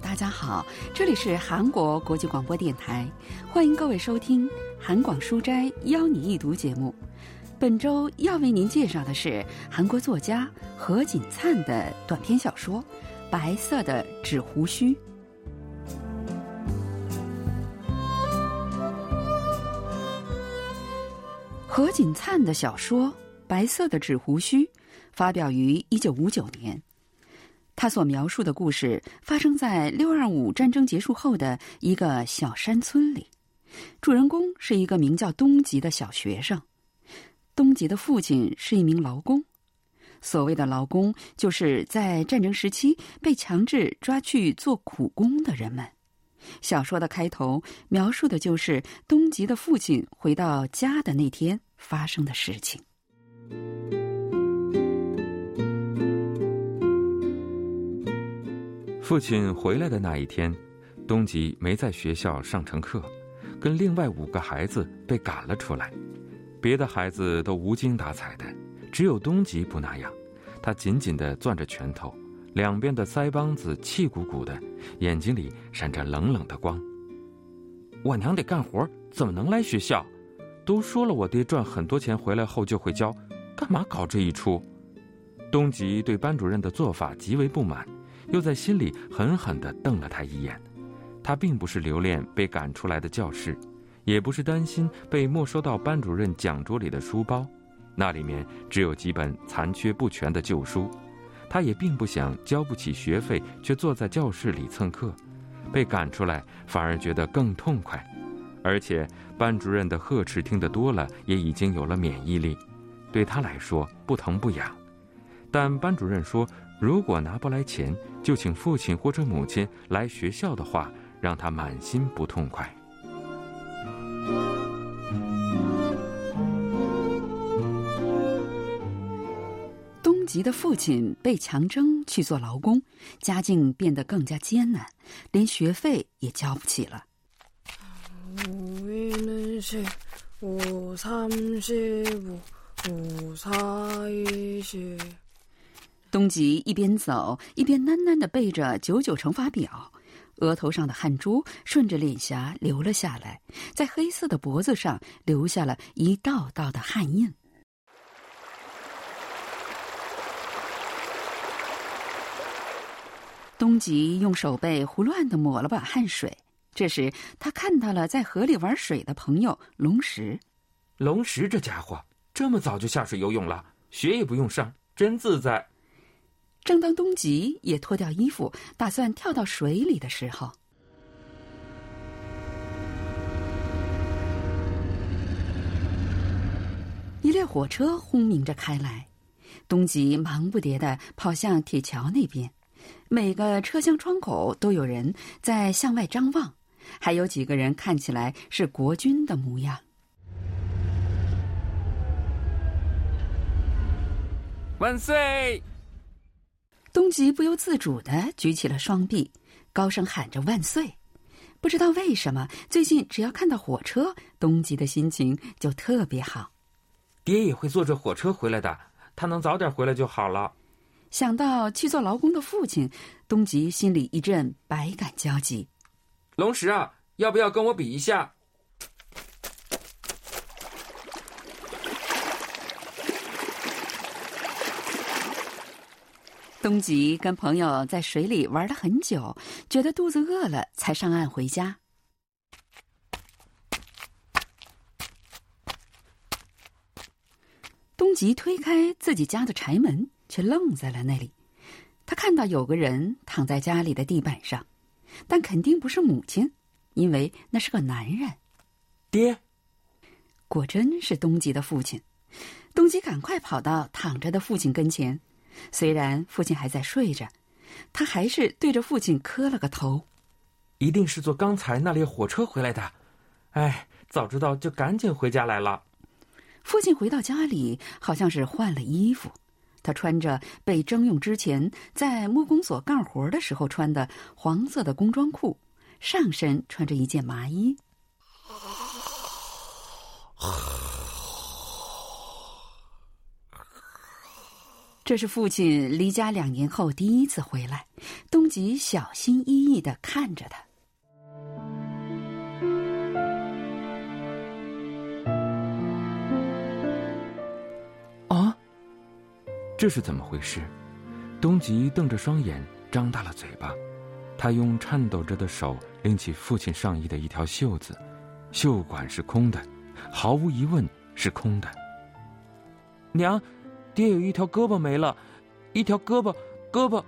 大家好，这里是韩国国际广播电台，欢迎各位收听《韩广书斋邀你一读》节目。本周要为您介绍的是韩国作家何锦灿的短篇小说《白色的纸胡须》。何锦灿的小说《白色的纸胡须》发表于一九五九年。他所描述的故事发生在六二五战争结束后的一个小山村里，主人公是一个名叫东吉的小学生。东吉的父亲是一名劳工，所谓的劳工就是在战争时期被强制抓去做苦工的人们。小说的开头描述的就是东吉的父亲回到家的那天发生的事情。父亲回来的那一天，东吉没在学校上成课，跟另外五个孩子被赶了出来。别的孩子都无精打采的，只有东吉不那样。他紧紧的攥着拳头，两边的腮帮子气鼓鼓的，眼睛里闪着冷冷的光。我娘得干活，怎么能来学校？都说了，我爹赚很多钱回来后就会教，干嘛搞这一出？东吉对班主任的做法极为不满。又在心里狠狠地瞪了他一眼。他并不是留恋被赶出来的教室，也不是担心被没收到班主任讲桌里的书包，那里面只有几本残缺不全的旧书。他也并不想交不起学费却坐在教室里蹭课，被赶出来反而觉得更痛快。而且班主任的呵斥听得多了，也已经有了免疫力，对他来说不疼不痒。但班主任说。如果拿不来钱，就请父亲或者母亲来学校的话，让他满心不痛快。东吉的父亲被强征去做劳工，家境变得更加艰难，连学费也交不起了。东吉一边走一边喃喃的背着九九乘法表，额头上的汗珠顺着脸颊流了下来，在黑色的脖子上留下了一道道的汗印。东吉用手背胡乱的抹了把汗水，这时他看到了在河里玩水的朋友龙石。龙石这家伙这么早就下水游泳了，学也不用上，真自在。正当东吉也脱掉衣服，打算跳到水里的时候，一列火车轰鸣着开来。东吉忙不迭的跑向铁桥那边，每个车厢窗口都有人在向外张望，还有几个人看起来是国军的模样。万岁！东吉不由自主的举起了双臂，高声喊着“万岁”。不知道为什么，最近只要看到火车，东吉的心情就特别好。爹也会坐着火车回来的，他能早点回来就好了。想到去做劳工的父亲，东吉心里一阵百感交集。龙石啊，要不要跟我比一下？东吉跟朋友在水里玩了很久，觉得肚子饿了，才上岸回家。东吉推开自己家的柴门，却愣在了那里。他看到有个人躺在家里的地板上，但肯定不是母亲，因为那是个男人。爹，果真是东吉的父亲。东吉赶快跑到躺着的父亲跟前。虽然父亲还在睡着，他还是对着父亲磕了个头。一定是坐刚才那列火车回来的。哎，早知道就赶紧回家来了。父亲回到家里，好像是换了衣服。他穿着被征用之前在木工所干活的时候穿的黄色的工装裤，上身穿着一件麻衣。这是父亲离家两年后第一次回来，东吉小心翼翼的看着他。啊，这是怎么回事？东吉瞪着双眼，张大了嘴巴。他用颤抖着的手拎起父亲上衣的一条袖子，袖管是空的，毫无疑问是空的。娘，爹有一条胳膊没了，一条胳膊，胳膊。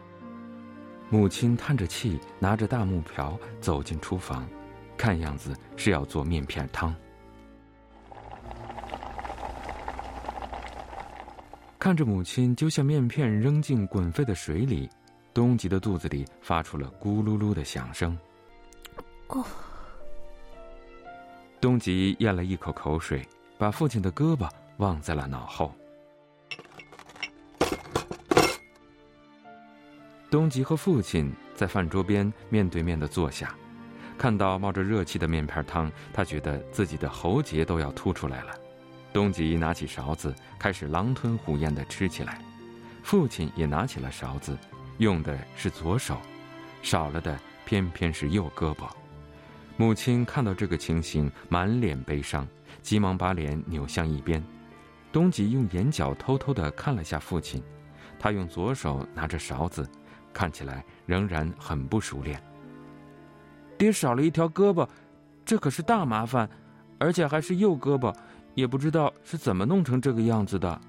母亲叹着气，拿着大木瓢走进厨房，看样子是要做面片汤。看着母亲揪下面片扔进滚沸的水里，东吉的肚子里发出了咕噜噜的响声。哦，东吉咽了一口口水，把父亲的胳膊忘在了脑后。东吉和父亲在饭桌边面对面的坐下，看到冒着热气的面片汤，他觉得自己的喉结都要凸出来了。东吉拿起勺子，开始狼吞虎咽的吃起来。父亲也拿起了勺子，用的是左手，少了的偏偏是右胳膊。母亲看到这个情形，满脸悲伤，急忙把脸扭向一边。东吉用眼角偷偷的看了下父亲，他用左手拿着勺子。看起来仍然很不熟练。爹少了一条胳膊，这可是大麻烦，而且还是右胳膊，也不知道是怎么弄成这个样子的。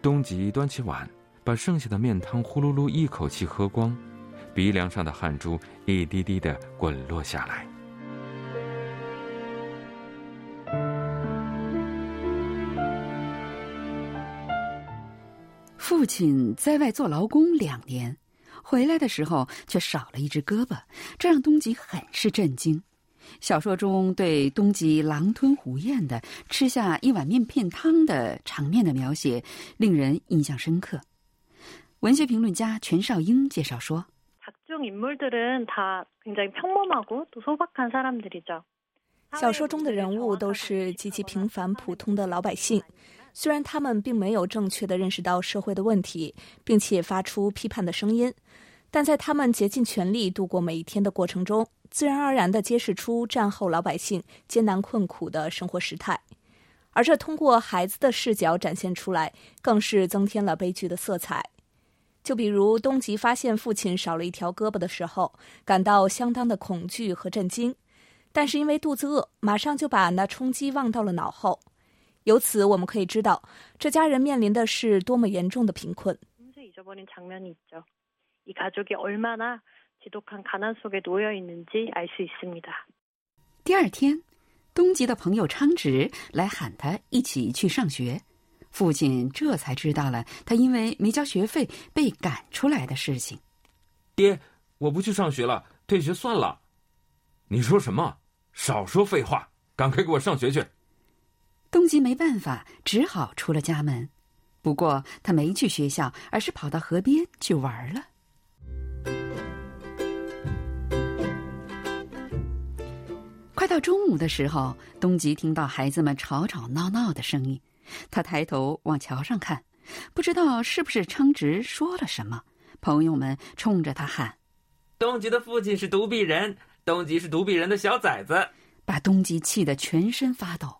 东吉端起碗，把剩下的面汤呼噜噜一口气喝光，鼻梁上的汗珠一滴滴的滚落下来。父亲在外做劳工两年，回来的时候却少了一只胳膊，这让东吉很是震惊。小说中对东吉狼吞虎咽的吃下一碗面片汤的场面的描写，令人印象深刻。文学评论家全少英介绍说：“小说中的人物都是极其平凡普通的老百姓。”虽然他们并没有正确的认识到社会的问题，并且发出批判的声音，但在他们竭尽全力度过每一天的过程中，自然而然地揭示出战后老百姓艰难困苦的生活实态。而这通过孩子的视角展现出来，更是增添了悲剧的色彩。就比如东吉发现父亲少了一条胳膊的时候，感到相当的恐惧和震惊，但是因为肚子饿，马上就把那冲击忘到了脑后。由此我们可以知道，这家人面临的是多么严重的贫困。第二天，东吉的朋友昌直来喊他一起去上学，父亲这才知道了他因为没交学费被赶出来的事情。爹，我不去上学了，退学算了。你说什么？少说废话，赶快给我上学去！东吉没办法，只好出了家门。不过他没去学校，而是跑到河边去玩了。快到中午的时候，东吉听到孩子们吵吵闹闹的声音，他抬头往桥上看，不知道是不是昌直说了什么。朋友们冲着他喊：“东吉的父亲是独臂人，东吉是独臂人的小崽子。”把东吉气得全身发抖。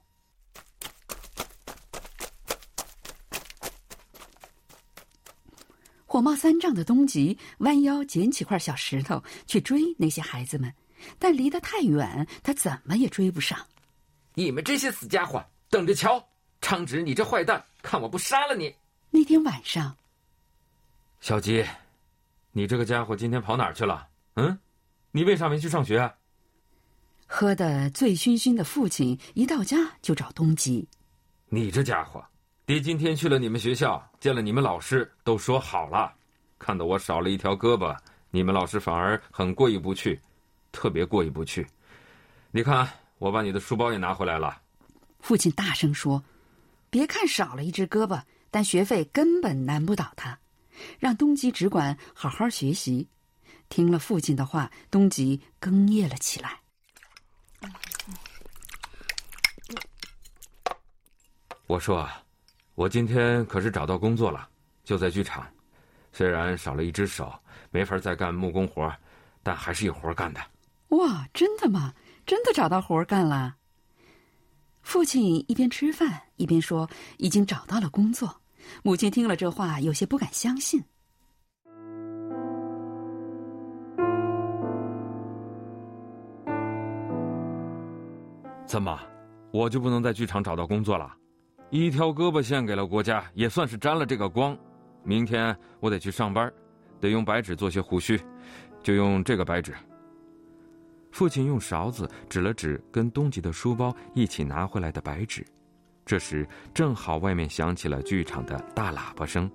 火冒三丈的东吉弯腰捡起块小石头去追那些孩子们，但离得太远，他怎么也追不上。你们这些死家伙，等着瞧！昌直，你这坏蛋，看我不杀了你！那天晚上，小吉，你这个家伙今天跑哪儿去了？嗯，你为啥没去上学？喝得醉醺醺的父亲一到家就找东吉。你这家伙！爹今天去了你们学校，见了你们老师，都说好了。看到我少了一条胳膊，你们老师反而很过意不去，特别过意不去。你看，我把你的书包也拿回来了。父亲大声说：“别看少了一只胳膊，但学费根本难不倒他。让东吉只管好好学习。”听了父亲的话，东吉哽咽了起来。我说。我今天可是找到工作了，就在剧场。虽然少了一只手，没法再干木工活，但还是有活干的。哇，真的吗？真的找到活干了？父亲一边吃饭一边说：“已经找到了工作。”母亲听了这话，有些不敢相信。怎么，我就不能在剧场找到工作了？一条胳膊献给了国家，也算是沾了这个光。明天我得去上班，得用白纸做些胡须，就用这个白纸。父亲用勺子指了指跟东吉的书包一起拿回来的白纸。这时正好外面响起了剧场的大喇叭声。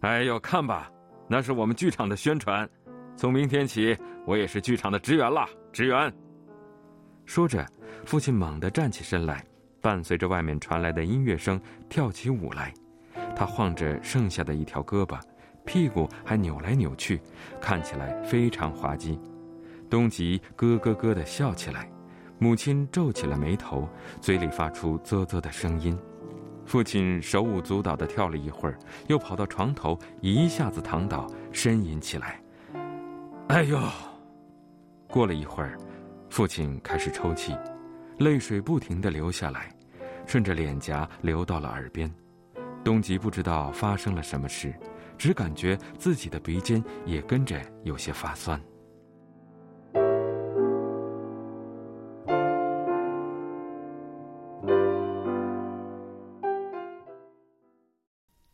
哎呦，看吧，那是我们剧场的宣传。从明天起，我也是剧场的职员了。职员。说着，父亲猛地站起身来，伴随着外面传来的音乐声，跳起舞来。他晃着剩下的一条胳膊，屁股还扭来扭去，看起来非常滑稽。东吉咯咯咯地笑起来，母亲皱起了眉头，嘴里发出啧啧的声音。父亲手舞足蹈地跳了一会儿，又跑到床头，一下子躺倒，呻吟起来。哎呦！过了一会儿，父亲开始抽泣，泪水不停地流下来，顺着脸颊流到了耳边。东吉不知道发生了什么事，只感觉自己的鼻尖也跟着有些发酸。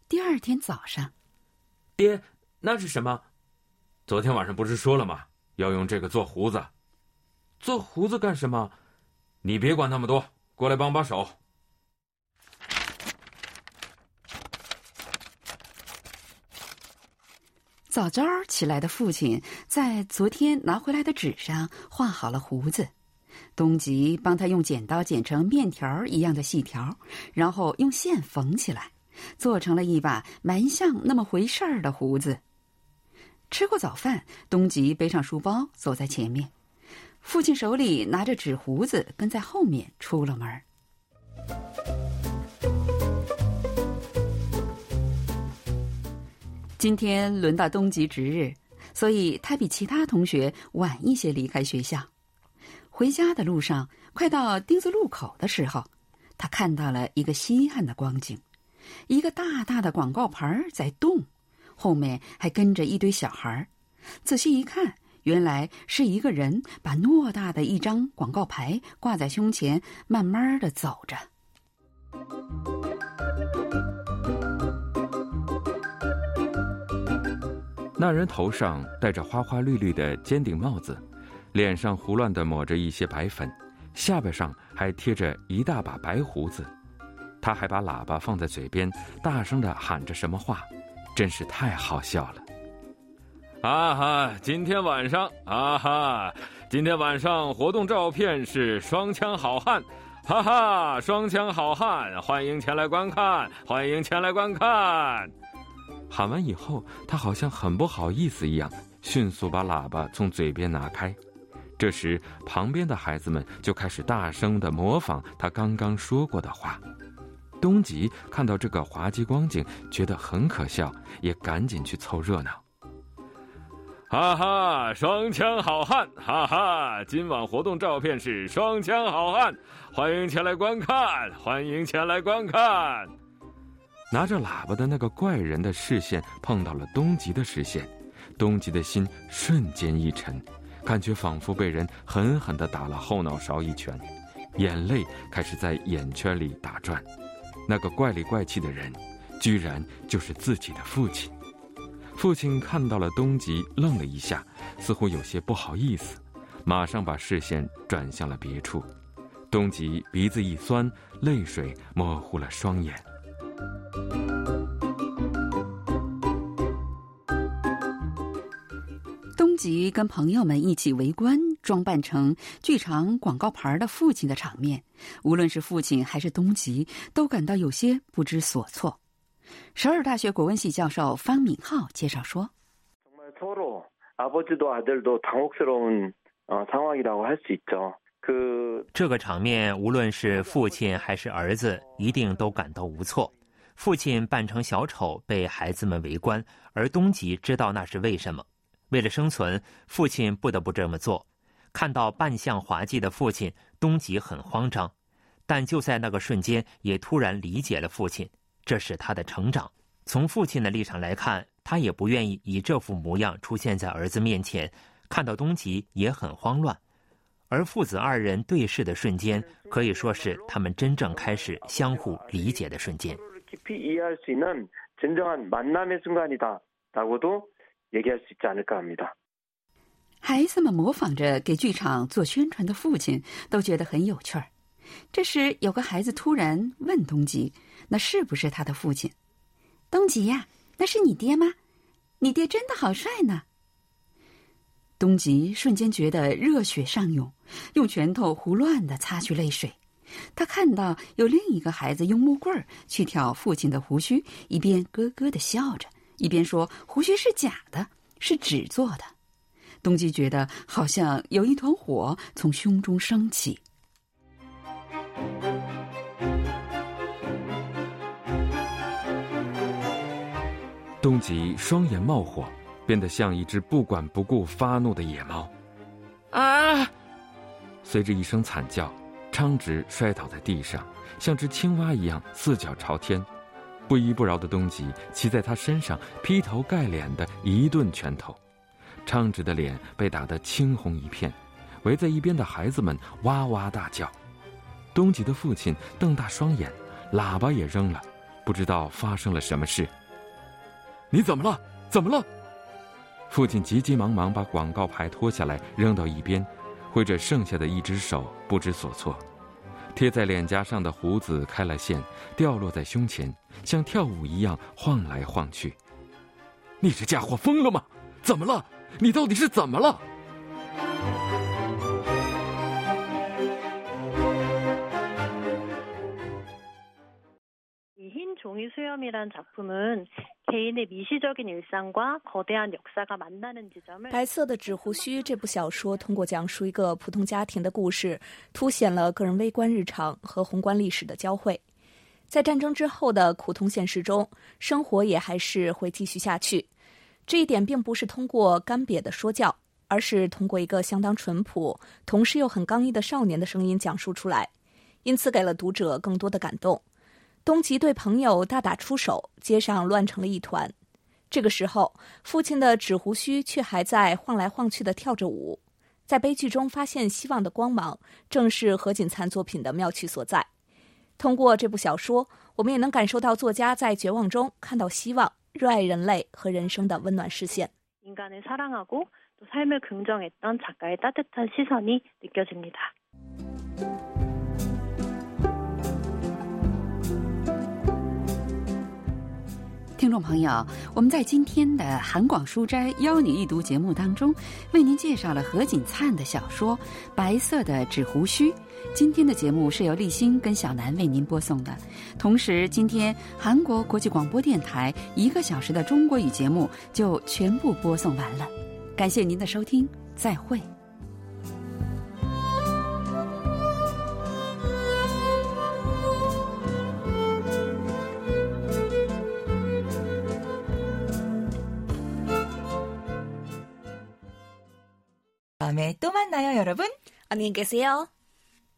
第二天早上，爹，那是什么？昨天晚上不是说了吗？要用这个做胡子。做胡子干什么？你别管那么多，过来帮把手。早早起来的父亲在昨天拿回来的纸上画好了胡子，东吉帮他用剪刀剪成面条一样的细条，然后用线缝起来，做成了一把蛮像那么回事儿的胡子。吃过早饭，东吉背上书包走在前面，父亲手里拿着纸胡子跟在后面出了门。今天轮到东极值日，所以他比其他同学晚一些离开学校。回家的路上，快到丁字路口的时候，他看到了一个稀罕的光景：一个大大的广告牌在动，后面还跟着一堆小孩儿。仔细一看，原来是一个人把偌大的一张广告牌挂在胸前，慢慢的走着。那人头上戴着花花绿绿的尖顶帽子，脸上胡乱地抹着一些白粉，下巴上还贴着一大把白胡子。他还把喇叭放在嘴边，大声地喊着什么话，真是太好笑了。啊哈！今天晚上啊哈！今天晚上活动照片是双枪好汉，哈哈！双枪好汉，欢迎前来观看，欢迎前来观看。喊完以后，他好像很不好意思一样，迅速把喇叭从嘴边拿开。这时，旁边的孩子们就开始大声的模仿他刚刚说过的话。东吉看到这个滑稽光景，觉得很可笑，也赶紧去凑热闹。哈哈，双枪好汉，哈哈！今晚活动照片是双枪好汉，欢迎前来观看，欢迎前来观看。拿着喇叭的那个怪人的视线碰到了东极的视线，东极的心瞬间一沉，感觉仿佛被人狠狠地打了后脑勺一拳，眼泪开始在眼圈里打转。那个怪里怪气的人，居然就是自己的父亲。父亲看到了东极，愣了一下，似乎有些不好意思，马上把视线转向了别处。东极鼻子一酸，泪水模糊了双眼。东吉跟朋友们一起围观，装扮成剧场广告牌的父亲的场面，无论是父亲还是东吉，都感到有些不知所措。首尔大学国文系教授方敏浩介绍说：“这个场面，无论是父亲还是儿子，一定都感到无措。”父亲扮成小丑被孩子们围观，而东吉知道那是为什么。为了生存，父亲不得不这么做。看到扮相滑稽的父亲，东吉很慌张，但就在那个瞬间，也突然理解了父亲。这是他的成长。从父亲的立场来看，他也不愿意以这副模样出现在儿子面前。看到东吉也很慌乱，而父子二人对视的瞬间，可以说是他们真正开始相互理解的瞬间。 깊이 이해할 수 있는 진정한 만남의 순간이다라고도 얘기할 수 있지 않을까 합니다. 孩子们模仿着给剧场做宣传的父亲，都觉得很有趣儿。这时，有个孩子突然问东吉：“那是不是他的父亲？”东吉呀，那是你爹吗？你爹真的好帅呢。东吉瞬间觉得热血上涌，用拳头胡乱的擦去泪水。 他看到有另一个孩子用木棍儿去挑父亲的胡须，一边咯咯的笑着，一边说：“胡须是假的，是纸做的。”东基觉得好像有一团火从胸中升起。东吉双眼冒火，变得像一只不管不顾发怒的野猫。啊！随着一声惨叫。昌直摔倒在地上，像只青蛙一样四脚朝天。不依不饶的东吉骑在他身上，劈头盖脸的一顿拳头。昌直的脸被打得青红一片，围在一边的孩子们哇哇大叫。东吉的父亲瞪大双眼，喇叭也扔了，不知道发生了什么事。你怎么了？怎么了？父亲急急忙忙把广告牌脱下来扔到一边。挥着剩下的一只手，不知所措，贴在脸颊上的胡子开了线，掉落在胸前，像跳舞一样晃来晃去。你这家伙疯了吗？怎么了？你到底是怎么了？ 종이 수염이란 작품은 白色的纸胡须这部小说通过讲述一个普通家庭的故事凸显了个人微观日常和宏观历史的交汇。在战争之后的苦痛现实中生活也还是会继续下去这一点并不是通过干瘪的说教而是通过一个相当淳朴同时又很刚毅的少年的声音讲述出来因此给了读者更多的感动。东吉对朋友大打出手，街上乱成了一团。这个时候，父亲的纸胡须却还在晃来晃去的跳着舞。在悲剧中发现希望的光芒，正是何锦灿作品的妙趣所在。通过这部小说，我们也能感受到作家在绝望中看到希望、热爱人类和人生的温暖视线。 인간을사랑하고또삶을긍정했던작가의따뜻한시선이느껴집니다 听众朋友，我们在今天的韩广书斋邀你一读节目当中，为您介绍了何锦灿的小说《白色的纸胡须》。今天的节目是由立新跟小南为您播送的。同时，今天韩国国际广播电台一个小时的中国语节目就全部播送完了。感谢您的收听，再会。 다음에 또 만나요, 여러분. 안녕히 계세요.